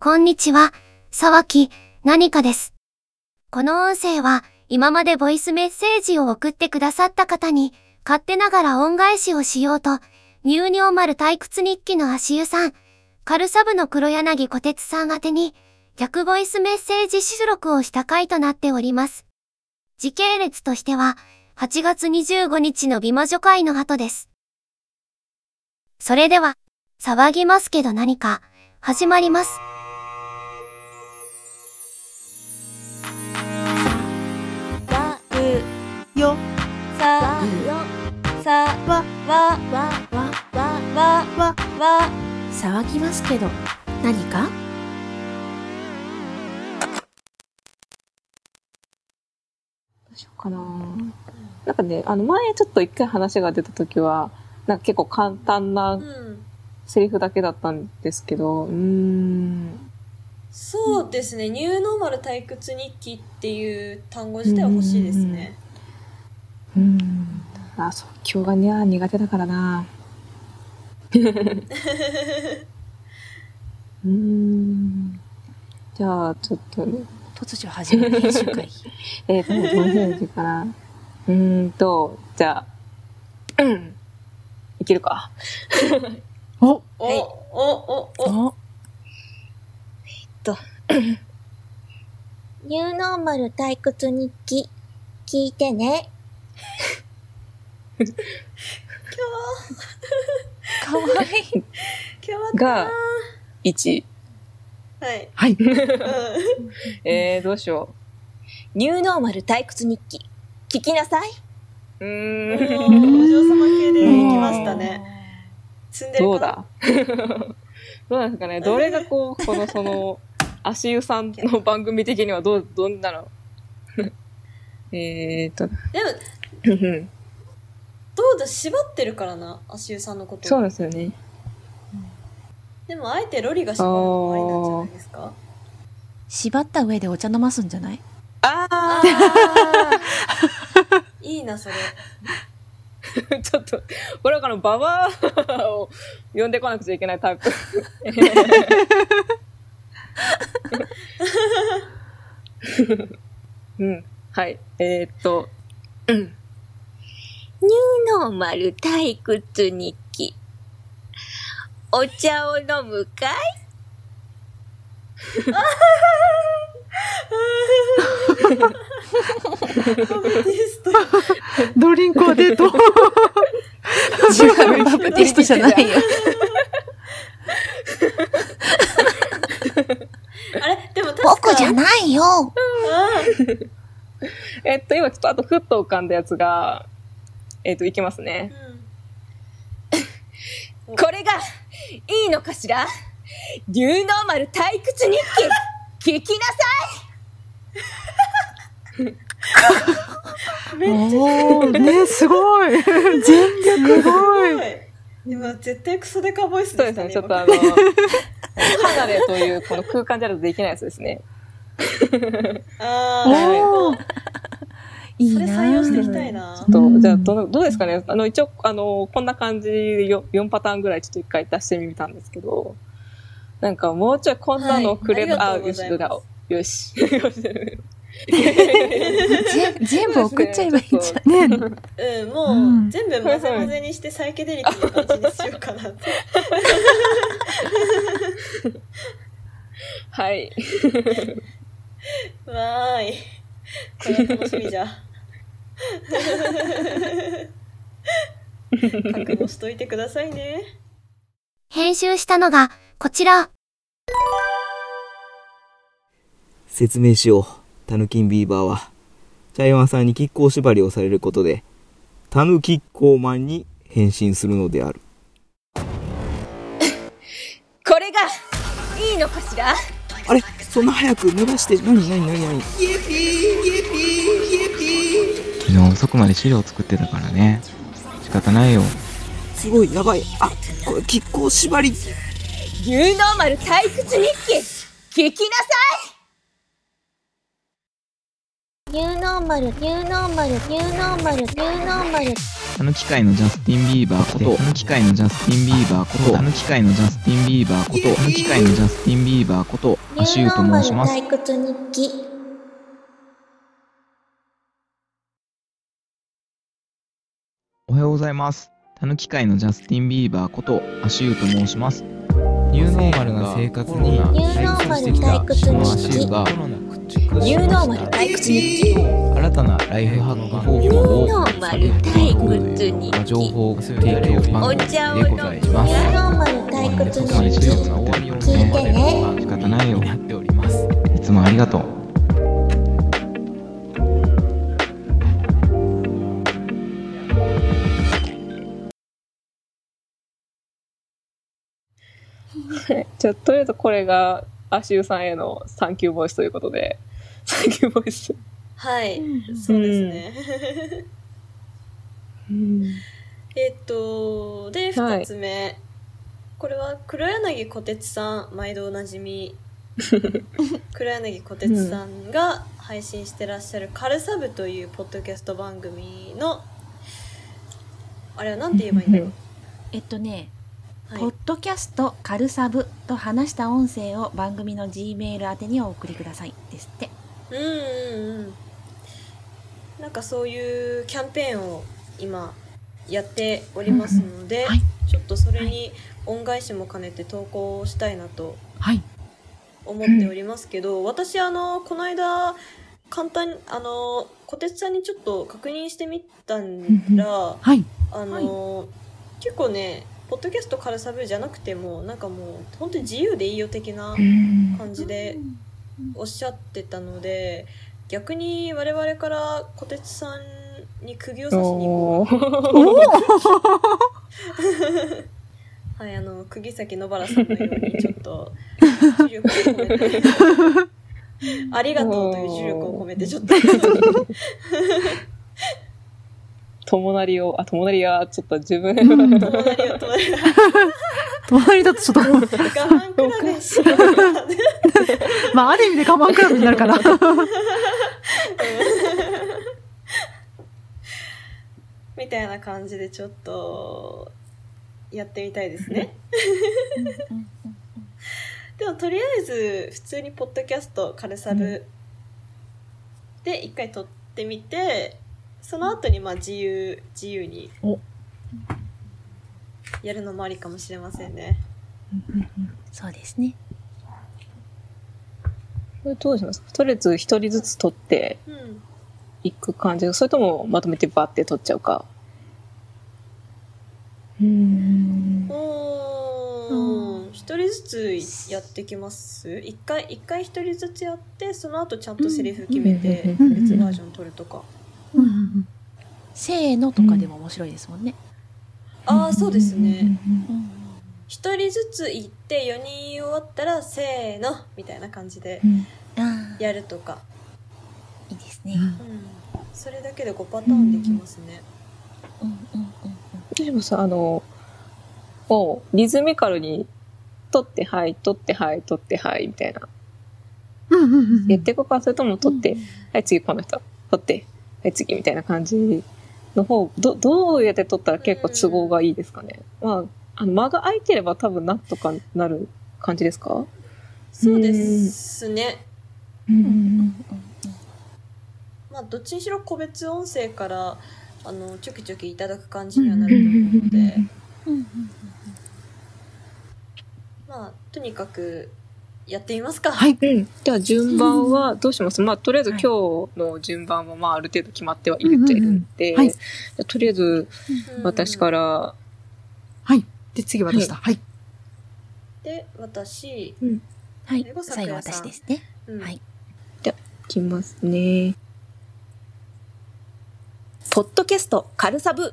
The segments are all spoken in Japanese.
こんにちは、沢木、何かです。この音声は、今までボイスメッセージを送ってくださった方に、勝手ながら恩返しをしようと、ニューニョーマル退屈日記の足湯さん、カルサブの黒柳小鉄さん宛に、逆ボイスメッセージ収録をした回となっております。時系列としては、8月25日の美魔女会の後です。それでは、騒ぎますけど何か、始まります。よ。さあ。さわわわわわわわ。騒ぎますけど何か？どうしようかな。なんかねあの前ちょっと一回話が出た時はなんか結構簡単なセリフだけだったんですけどうん。そうですね、ニューノーマル退屈日記っていう単語自体は欲しいですね、うんうん。あ、そう、今日がね、苦手だからな。うーん。じゃあ、ちょっとね、突如始まる編集会 えーと、どの辺かな。うーんと、じゃあ、うん。いけるか。おお、はいお、お、お、お ニューノーマル退屈日記、聞いてね。かわいい今日はが、1。はい。はいうんえー、どうしよニューノーマル退屈日記、聞きなさい。う。ん。ーお嬢様系で行きましたね。積んでるか？どうだどうなんですかねどれがこう、このその、足湯さんの番組的にはどう、どんなの？えーと、でも、うんどうだ、縛ってるからな、足湯さんのこと。そうですよね。でも、あえてロリが縛るのもありなんじゃないですか？縛った上でお茶飲ますんじゃない？ああーいいな、それ。ー ちょっと、これはこのババアを呼んでこなくちゃいけないタイプ。うん。はい。えーっと、うん。ニューノーマル退屈日記。お茶を飲むかい？ドリンクはデート。違うバプテストじゃないよあれ？でも確か僕じゃないよ。あえっと、今ちょっとあとふっと浮かんだやつが、えっと、いきますね。ーうん これが、いいのかしら？ニューノーマル退屈日記、聞きなさめっちゃね、すごい。全力すごい。今絶対クソデカボイスそうですね、でしたね。ちょっとあの、離れというこの空間じゃないとできないやつですね。あおーー。いいなそれ採用していきたいな。とうんじゃあどの、どうですかね？あの、一応、あの、こんな感じでよ4パターンぐらいちょっと一回出してみたんですけど、なんかもうちょいこんなのくれば、はいああよし、よし。よし。ぜ全部送っちゃえばいいんじゃないうん、ね、もう、うん全部混ぜ混ぜにしてサイケデリックな感じにしようかなって。はい。わーい。これは楽しみじゃ。覚悟しといてくださいね。編集したのが、こちら。説明しよう。タヌキンビーバーは、茶山さんに亀甲縛りをされることで、タヌキッコーマンに変身するのである。い。これが、いいのかしら？あれ？そんな早く脱がして、なになになになに昨日遅くまで資料作ってたからね。仕方ないよ。すごい、やばい。あ、これ亀甲縛り。ニューノーマル退屈日記、聞きなさい。ニューノーマル、ニューノーマル、ニューノーマル、ニューノーマル。たぬき界のジャスティン・ビーバーこと、たぬき界のジャスティン・ビーバーこと、たぬき界のジャスティン・ビーバーこと、たぬき界のジャスティン・ビーバーこと、アシューと申します。退屈日記。はようございます。たぬき界のジャスティン・ビーバーこと、アシューと申します。ニューノーマルな生活にニューノーマル退屈このアシ。ューがニューノーマル退屈日記。新たなライフハック方法をニューノーマル退屈日記情報提供番お組でございます。ーノーマル退屈日記。聞いてね。仕方ないよ。やっております。いつもありがとう。じゃあ、とりあえずこれが、アシューさんへのサンキューボイスということで、サンキューボイス。はい、そうですね。うん。えっと、で、はい二つ目。これは黒柳小鉄さん、毎度おなじみ。黒柳小鉄さんが配信してらっしゃるカルサブというポッドキャスト番組の、あれはなんて言えばいいんだろう。えっとね、はいポッドキャストカルサブと話した音声を番組の G メール宛てにお送りくださいですって。うんうんうんなんかそういうキャンペーンを今やっておりますので、はいちょっとそれに恩返しも兼ねて投稿したいなとはい。思っておりますけど、私あのこの間簡単にあの小鉄さんにちょっと確認してみたら、はい。あの、結構ねポッドキャストカルサブじゃなくてもなんかもう本当に自由でいいよ的な感じでおっしゃってたので逆に我々から小鉄さんに釘を刺しに行こう。はいあの釘崎野原さんのようにちょっと重力を込めて ありがとうという重力を込めてちょっと 友なりを、あ、友なりはちょっと自分、隣を隣を隣だ。とちょっと、我慢比べし まあ、ある意味で我慢比べになるかな。みたいな感じでちょっとやってみたいですね。でもとりあえず普通にポッドキャストカルサブで一回撮ってみてその後にまあ自由自由におやるのもありかもしれませんね。そうですね。これどうします？とりあえず一人ずつ取ってうん。いく感じ？それともまとめてバッて取っちゃうか？うん。おー一人ずつやってきます？一回一回一人ずつやってその後ちゃんとセリフ決めてうん別バージョン撮るとか。せーのとかでも面白いですもんね。ああそうですね。うん一人ずつ行って4人終わったらせーのみたいな感じでやるとか、いいですね。うん、それだけで5パターンできますね、うんうんうんでもさ、あの、をリズミカルに取って、はい、取って、はい、取って、はい、みたいな。やっていこうか、それとも取って、はい、次この人、取って、はい、次みたいな感じの方、ど、どうやって取ったら結構都合がいいですかね？まあ、あの、間が空いてれば多分なんとかなる感じですか？そうですね。うん。うんうんまあどっちにしろ個別音声からあのちょきちょきいただく感じにはなると思うので。うんうん。まあとにかくやってみますかはい。うん。じゃあ順番はどうします？まあ、とりあえず今日の順番はまあ、ある程度決まってはいるといるんで、はいじゃあとりあえずうん私から、はい。で、次私だ。はい。で私、はい最後。私ですね。うんはい。いきますね。ポッドキャスト、カルサブ。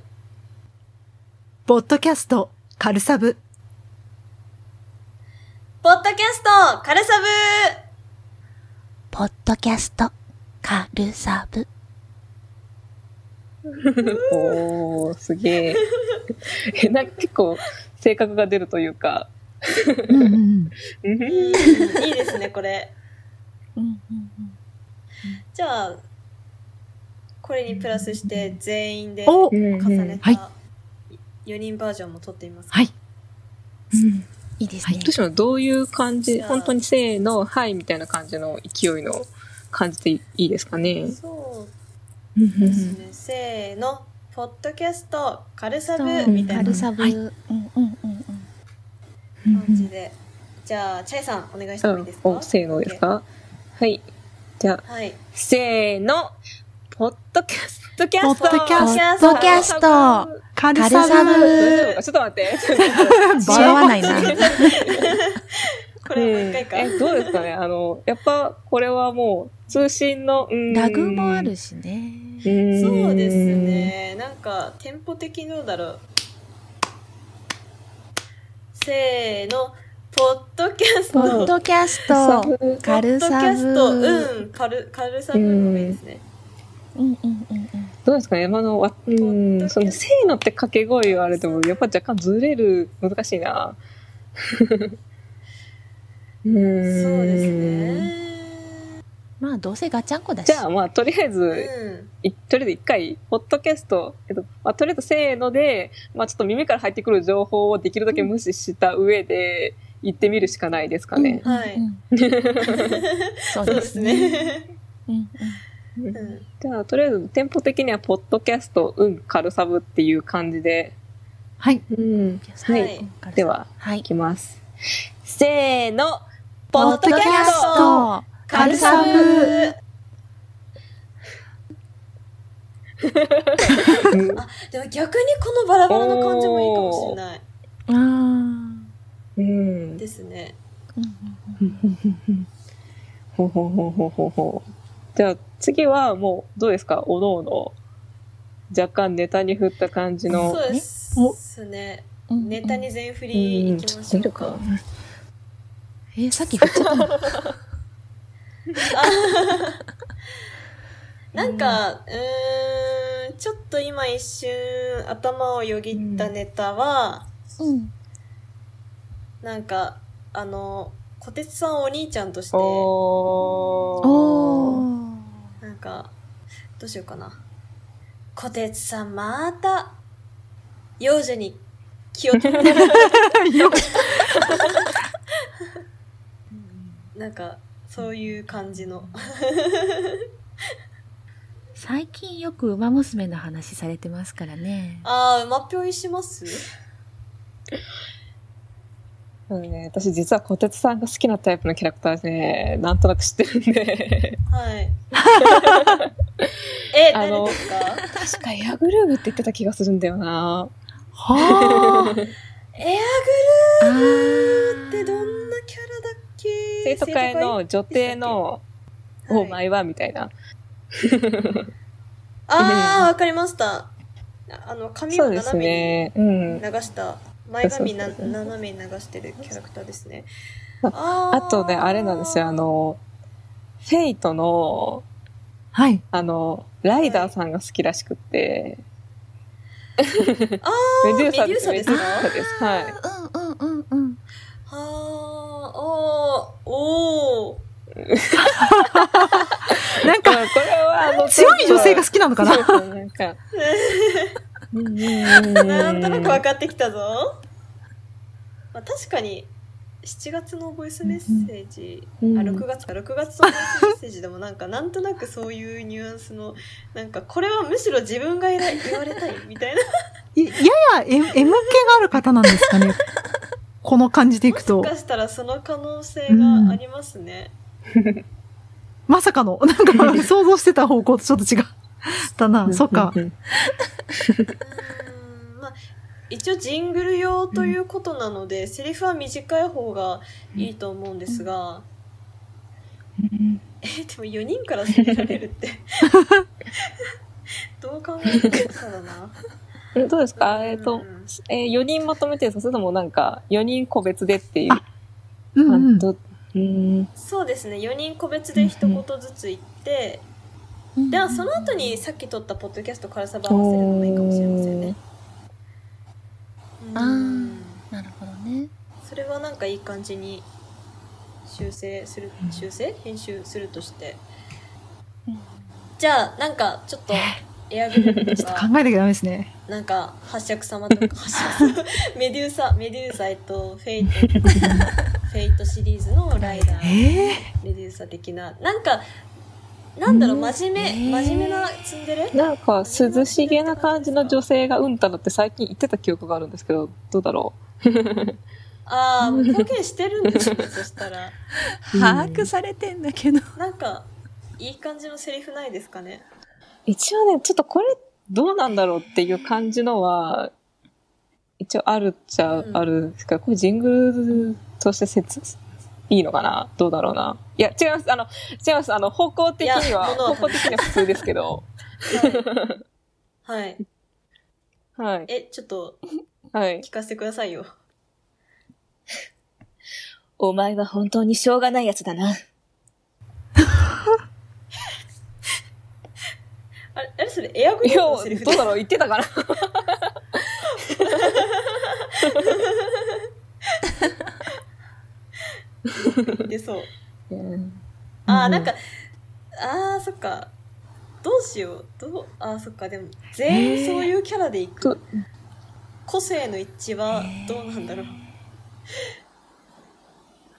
ポッドキャスト、カルサブ。ポッドキャストカルサブポッドキャストカルサブ。おー、すげえ。え、なんか結構、性格が出るというか、うんうんうん。うん。うんいいですねこれ。うんうんじゃあこれにプラスして全員でお重ねはい。た4人バージョンも撮ってみます。はい。いいですね。どうしようどういう感じ本当にせーの、はいみたいな感じの勢いの感じでいいですかね。そうですね。せーの。ポッドキャスト、カルサブみたいな軽サブ。はいうんうんうんうん。感じで。じゃあ、チャイさん、お願いしてもいいですか？お、せーのですか？はい。じゃあ、はい。せーの。ポッドキャストキャストポッドキャストポッドキャストカルササブブ。大丈夫かちょっと待って。違わないな。これもう一回か。え、どうですかね？あの、やっぱ、これはもう、通信の、うんラグもあるしね。うんそうです。ね。なんか、テンポ的にどうだろう。せーの。ポッドキャスト。ポッドキャスサト、ブカルサポッドキャスブ。ト、うん、カル、カルサブの方がいいですね。うんうんうんうん。どうですかねあの、わうん、その、せーのって掛け声言われても、やっぱ若干ずれる、難しいな。うーんそうですね。まあ、どうせガチャンコだし。じゃあ、まあ、とりあえず、うん。いとりあえず一回、ポッドキャスト、えっと、まあ、とりあえずせーので、まあ、ちょっと耳から入ってくる情報をできるだけ無視した上で、行ってみるしかないですかね。はいうんそ そううでです。ね。うんうんじゃあ、とりあえず、店舗的には、ポッドキャスト、うん、カルサブっていう感じで、はい。うん。は。はいいでは、はいい。きます。せーの、ポポッッドキャスストト、カルサブ。うん あ、でも逆にこのバラバラな感じもいいかもしれないあーうん。ですね。うんほうほうほうほうほうほう。じゃあ、次はもう、どうですか？おのおの。若干ネタに振った感じの。そうですね。うんうん。ネタに全振りいきましょうか。えー、さっき振っちゃったのなん。か、うーん、ちょっと今一瞬頭をよぎったネタは、うん。なん。か、あの、小鉄さん。をお兄ちゃん。として、おー。おー。なんか、どうしようかな。小鉄さんまた、幼女に気を取ってる。なんか、そういう感じの。最近よく馬娘の話されてますからね。あー、馬ぴょいします？ね、私実は小鉄さんが好きなタイプのキャラクターでね、なんとなく知ってるんで。はい。え、あの誰ですか？確かエアグルーヴって言ってた気がするんだよな。はあ。エあアグルーーってどんなキャラだっけ？生徒会の女帝の、はいお前は、みたいな。あー、わかりました。あの、髪をそうです斜めね。うんに。流した、前髪な斜めに流してるキャラクターですね。あああとね、あれなんですよ、あ、の、フェイトの、はい。あの、ライダーさんが好きらしくって、あー、メデューサメデューサですかメデューサです。はい。うんうんうんうん。あー、おー、おー。なんか、まあこれは、あの、強い女性が好きなのかな？なんか。なんとなく分かってきたぞ。まあ、確かに、7月のボイスメッセージ、うんあ、6月か、6月のボイスメッセージでもなんか、なんとなくそういうニュアンスの、なんか、これはむしろ自分が言わ言われたいみたいな。いやや M, M 系がある方なんですかね。この感じでいくともし。かしたらその可能性がありますね。まさかの、なんか想像してた方向とちょっと違ったな。そっか一応ジングル用ということなので、セリフは短い方がいいと思うんですが、え、でも4人から責められるって。どう考えてもそうだな。うんどうですか？えっとうん、えー、4人まとめてそれともなんか、4人個別でっていう。あうんうん。どうん。そうですね、4人個別で一言ずつ言って、ではその後にさっき撮ったポッドキャストからサバ合わせるのもいいかもしれませんね。あうん。ーなるほどね。それはなんかいい感じに修正する、修正？編集するとして。じじゃあ、なんか、ちょっと、エアグリップとか、ちょっと考えなきゃダメですね。なんか、八尺様とか、メデューサ、メデューサ、えっと、フェイト、フェイトシリーズのライダー、ええ？メデューサ的な、なんか、なんだろう、真面目、真面目なツンデレ？なんか、涼しげな感じの女性がうんたらって最近言ってた記憶があるんですけど、どうだろ ああ、もう表現してるんですね、そしたら。把握されてんだけど。なんか、いい感じのセリフないですかね？う。一応ね、ちょっとこれ、どうなんだろうっていう感じのは、一応あるっちゃうんあるんですが、これジングルとして説、いいのかな？どうだろうな？いや、違います。あの、違います。あの、方向的には、方向的には普通ですけど。はい。はい。はい。え、ちょっと、はい。聞かせてくださいよ。お前は本当にしょうがないやつだな。あれ、あれそれ、エアグいや、リップどのセリフでうだろう？言ってたかな？出そう。うんああ、なんか、ああ、そっか。どうしよう。どう、ああ、そっか。でも、全員そういうキャラでいく。と個性の一致はどうなんだろう。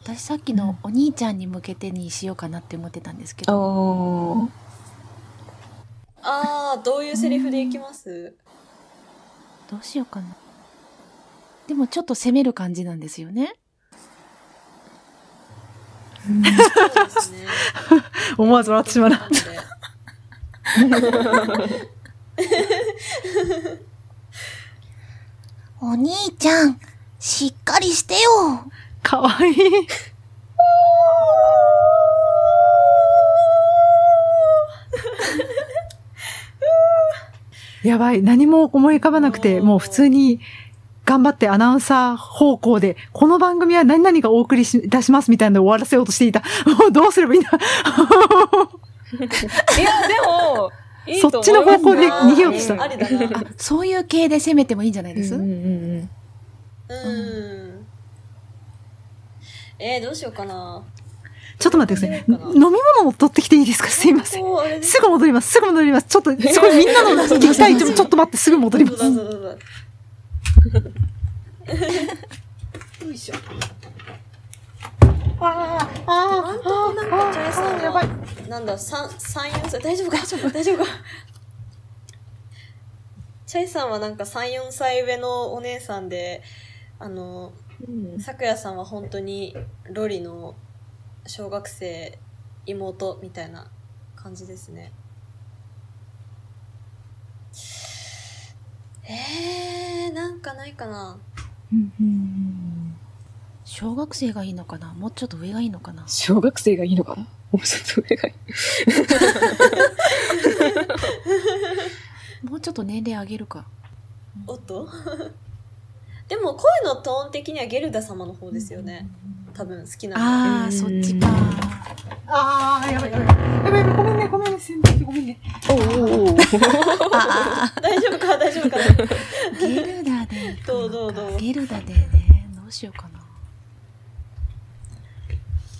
私さっきのお兄ちゃんに向けてにしようかなって思ってたんですけど。ああ、どういうセリフでいきます？どうしようかな。でもちょっと攻める感じなんですよね。思わず笑ってしまうな。お兄ちゃん、しっかりしてよ。かわいい。やばい。何も思い浮かばなくて、もう普通に頑張ってアナウンサー方向で、この番組は何々がお送りし出しますみたいなのを終わらせようとしていた。もうどうすればいいんだ？いや、でも、そっちの方向で逃げようとしたあ。そういう系で攻めてもいいんじゃないです、うんうんうんうん。えー、どうしようかな。ちょっと待ってください。飲み物を取ってきていいですか？すいません。すぐ戻ります。すぐ戻ります。ちょっと、すごいみんなの聞きたい。ちょっと待って、すぐ戻ります。よいしょ。ああ、本当なんかチャイさんやばい。は、なんだ、三、三、四歳、大丈夫か？大丈夫。か？チャイさんはなんか3、4歳上のお姉さんで、あの、うん。さくやさんは本当にロリの小学生妹みたいな感じですね。えー、なんかないかな。小学生がいいのかな？もうちょっと上がいいのかな？小学生がいいのかな？もうちょっと上がいい。もうちょっと年齢上げるか。おっと？でも声のトーン的にはゲルダ様の方ですよね。多分好きなのは。ああ、うんそっちか。ああ、やばいやばい。やばいやばい、ごめんね、ごめんね、先生、ごめんね。おうおうお大丈夫か？大丈夫か？あ、ゲルダで。どうどうどう？ゲルダでね、どうしようかな。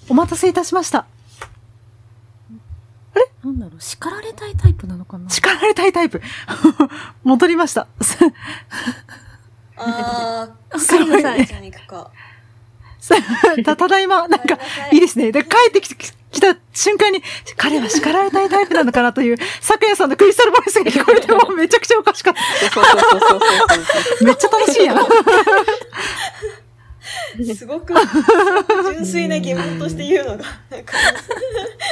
お待たせいたしました。なんだろう、叱られたいタイプなのかな？叱られたいタイプ。戻りました。あー、すごいじゃあ行くか。た、ただいま、なんか、いいですね。で、帰ってきて、来た瞬間に、彼は叱られたいタイプなのかなという、昨夜さんのクリスタルボイスが聞こえてもめちゃくちゃおかしかった。そうそうそうそうそうめっちゃ楽しいやん。すごく純粋な疑問として言うのが、なんか、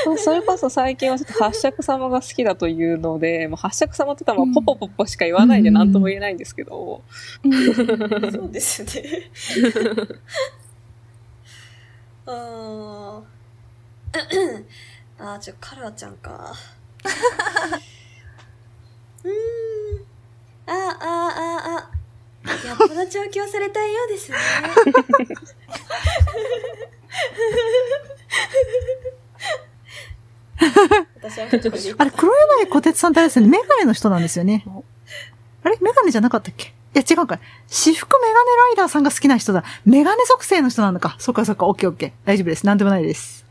そう。それこそ最近はちょっと八尺様が好きだというので、もう八尺様って言ったらもうポポポポしか言わないんで何とも言えないんですけど、そうですね。あ ー あー、ちょ、カルアちゃんか。うーん。あー、あー、あー、あ。やっぽど調教されたいようですね。私はこれでいいあれ、黒柳小鉄さんってあれですよね、メガネの人なんですよね。あれ？メガネじゃなかったっけ？いや、違うか。私服メガネライダーさんが好きな人だ。メガネ属性の人なのか。そっかそっか、オッケーオッケー。大丈夫です。なんでもないです。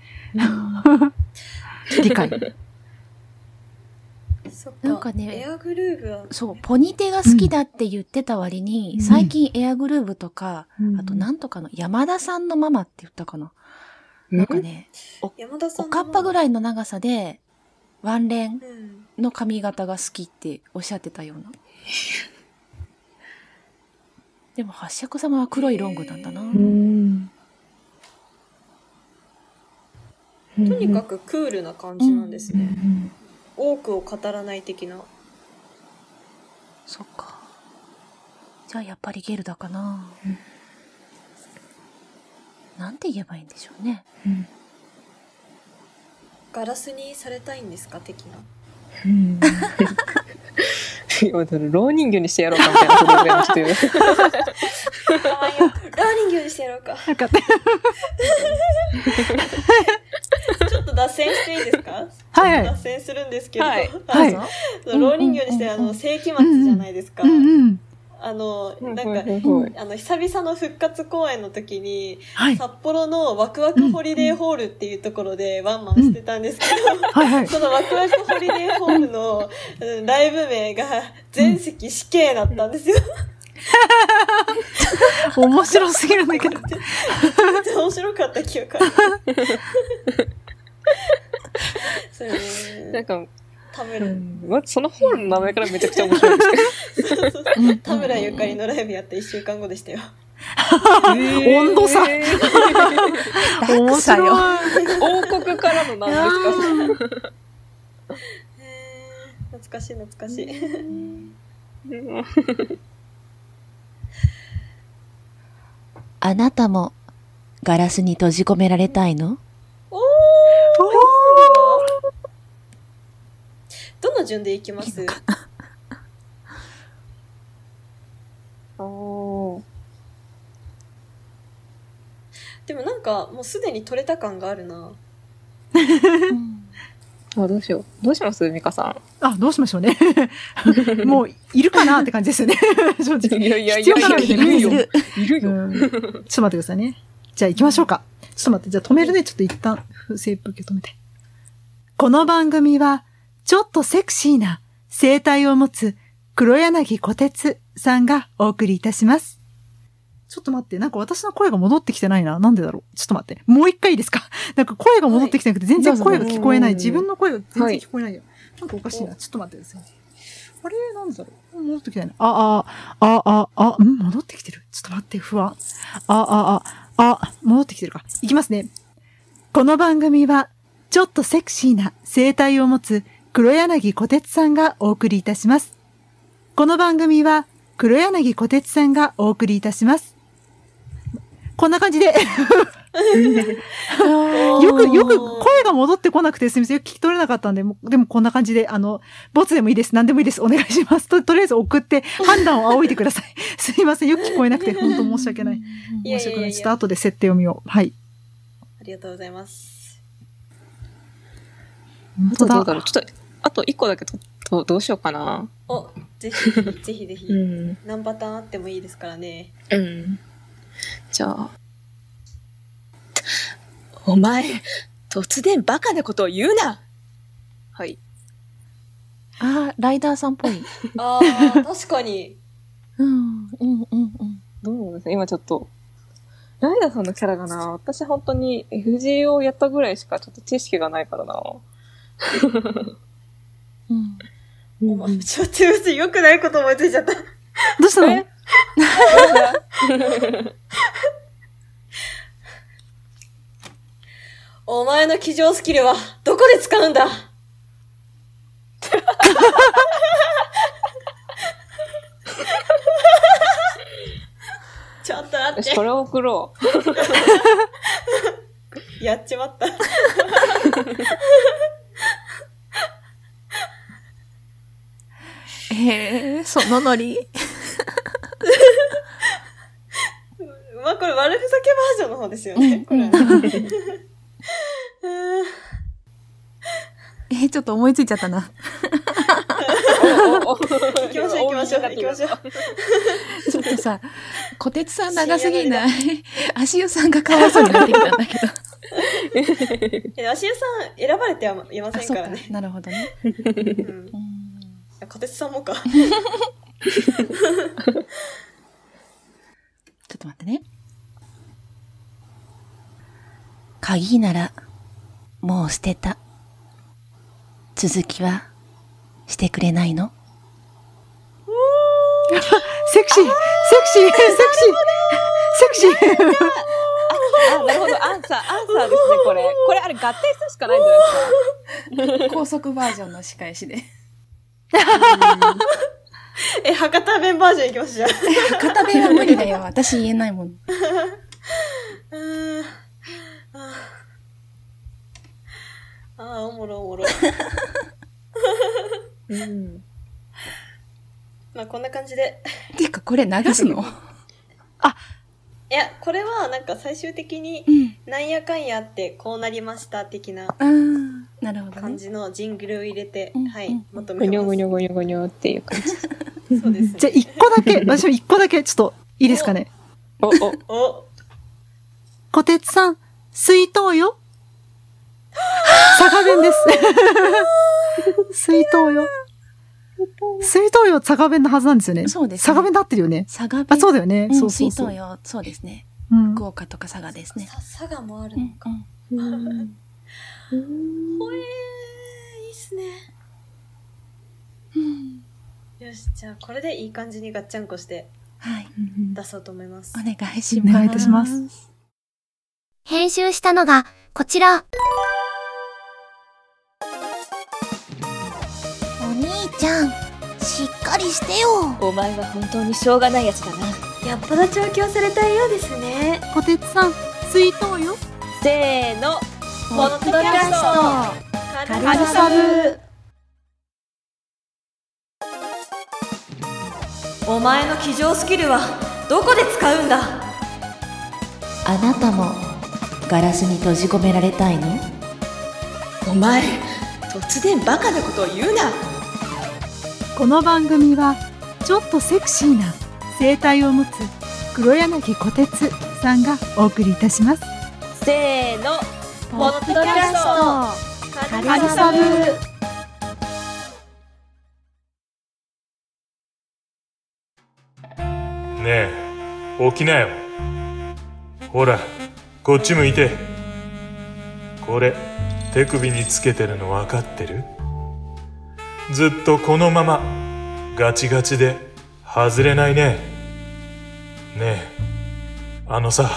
理解。なんかねエアグルーヴは、そう、ポニテが好きだって言ってた割に、うん最近エアグルーヴとか、うんあとなんとかの山田さんのママって言ったかな。なんかね、山田さんおかっぱぐい。らいの長さで、ワンレンうん。の髪型が好きっておっしゃってたような。でも八尺様は黒いロングなんだな。うん。とにかくクールな感じなんですね。うん多くを語らない的な。そっか。じゃあやっぱりゲルダかな。なんて言えばいいんでしょうね。ガラスにされたいんですか的な。うん いや、だから、老人魚にしてやろうかみたいなことぐらいのちょっと言う。ああ、いや、ラーニングにしてやろうか。なんか、っと脱線していいですか？はいはい脱線するんですけど、はいはい老人魚にして、あの、世紀末じゃないですか。うんうん。あの、なんか、あの、久々の復活公演の時に、はい。札幌のワクワクホリデーホールっていうところでワンマンしてたんですけど、はいはい。そのワクワクホリデーホールのうんライブ名が全席死刑だったんですよ。面白すぎるんだけど。めっちゃ面白かった記憶ある。それね、なんか、田村、まそのホールの名前からめちゃくちゃ面白いです 田村ゆかりのライブやった1週間後でしたよ。温度差。え面さよ。王国からの何ですか？懐かしい懐かしい。あなたもガラスに閉じ込められたいのおーどの順でいきます？おーでもなんかもうすでに取れた感があるな。あ、どうしよう。どうしますミカさあ、どうしましょうね。もう、いるかなって感じですよね。正ん。直。いやいやい必要かなやいるよ。る。いるよ。うんちょっと待ってくださいね。じゃあ行きましょうか。ちょっと待って、じゃあ止めるね。ちょっと一旦、不正風景止めて。この番組は、ちょっとセクシーな生態を持つ黒柳小鉄さんがお送りいたします。ちょっと待って、なんか私の声が戻ってきてないな。なんでだろう？ちょっと待って。もう一回いいですか？なんか声が戻ってきてなくて全然声が聞こえない。はい自分の声が全然聞こえないよ。なんかおかしいな。ちょっと待ってください。あれなんでだろう戻ってきてないな。あ、あ、あ、あ、あ、うん、戻ってきてる。ちょっと待って、不安。あ、あ、あ、あ、戻ってきてるか。いきますね。この番組は、ちょっとセクシーな生態を持つ黒柳小鉄さんがお送りいたします。この番組は、黒柳小鉄さんがお送りいたします。こんな感じで、よく、よく声が戻ってこなくてすみません。聞き取れなかったんで、でもこんな感じで、あの、ボツでもいいです。何でもいいです。お願いします。と、とりあえず送って判断を仰いでください。すいません。よく聞こえなくて、本当申し訳ない。申し訳ない。ちょっと後で設定を見よう。はい。ありがとうございます。本当だ。どうだろう。ちょっと、あと一個だけと、とどうしようかな。お、ぜひ、ぜひぜひ、ん。何パターンあってもいいですからね。うん。じゃあ。お前、突然バカなことを言うなはい。あー、ライダーさんっぽい。あー、確かに。うん、うん、うん、うん。どうなんですか？今ちょっと、ライダーさんのキャラがな、私本当に FG をやったぐらいしかちょっと知識がないからな。うん。お前、ちょっと待って、良くないこと思いついちゃった。どうしたの？え？お前の騎乗スキルは、どこで使うんだ？ちょっと待って。れを送ろう。やっちまった。へえ、そのノリ。まあ、これ悪ふざけバージョンの方ですよね。これ。え、ちょっと思いついちゃったな。行きましょう行きましょう行きましょう。ちょっとさ、小鉄さん長すぎない足湯さんがかわいそうになってきたんだけど。え、足湯さん選ばれてはいませんからね。。なるほどね。うんかてつさんもか。ちょっと待ってね。鍵なら、もう捨てた。続きは、してくれないの？セクシーセクシーセクシーセクシーあ、なるほど。アンサー、アンサーですね、これ。これ、あれ、合体するしかないんじゃないですか？高速バージョンの仕返しで。え、博多弁バージョンいきますじゃん。博多弁は無理だよ。私言えないもん。うーんあーあー、おもろおもろ。うん。まあこんな感じで。ていうか、これ流すの？いや、これはなんか最終的にうん。なんやかんやってこうなりました的なあー、なるほどね。感じのジングルを入れて、うんはいうん、まとめてます。ぐにょぐにょぐにょぐにょっていう感じ。そうですね。じゃあ一個だけ、私も一個だけ、ちょっと、いいですかね。お、お、お、小鉄さん、水筒よ。佐賀弁です。水筒よ。水筒よ、佐賀弁のはずなんですよね。そうですね佐賀弁で合ってるよね。佐賀弁。あ、そうだよね。うんそうそうそう。水筒よ。そうですね。うん福岡とか佐賀ですね。さ、佐賀もあるうんのか。ほえー、いいっすね。よし、じゃあこれでいい感じにガッチャンコしてはい。出そうと思いますお。願いします。お願いいたします。編集したのが、こちら。りしてよ。お前は本当にしょうがないやつだな。やっぽど調教されたようですね。小鉄さん、水筒よ。せーの、ポッドキャスト。カルサブお前の騎乗スキルはどこで使うんだ？あなたもガラスに閉じ込められたいの？お前、突然バカなことを言うな。この番組は、ちょっとセクシーな生態を持つ黒柳小鉄さんがお送りいたします。せーの、ポッドキャスト。カカルサブ。ねえ起きなよほらこっち向いてこれ手首につけてるの分かってる？ずっとこのままガチガチで外れないね。ねえ。あのさ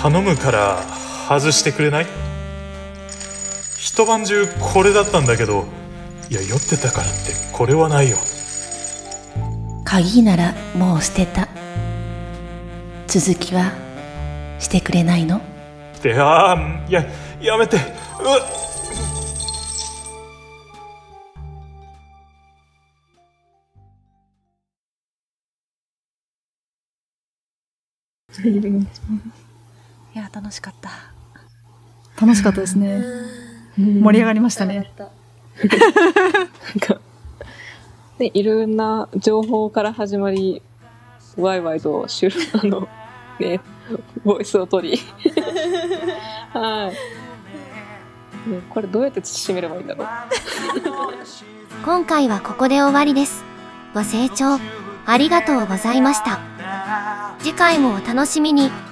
頼むから外してくれない？一晩中これだったんだけどいや酔ってたからってこれはないよ。鍵ならもう捨てた。続きはしてくれないの？ってああいややめて。うっいや、楽しかった。楽しかったですね。盛り上がりましたね。で、いろんな情報から始まり、ワイワイとシュル、あの、ね、ボイスを取り。はい。ね、これどうやって締めればいいんだろう。今回はここで終わりです。ご清聴ありがとうございました。次回もお楽しみに。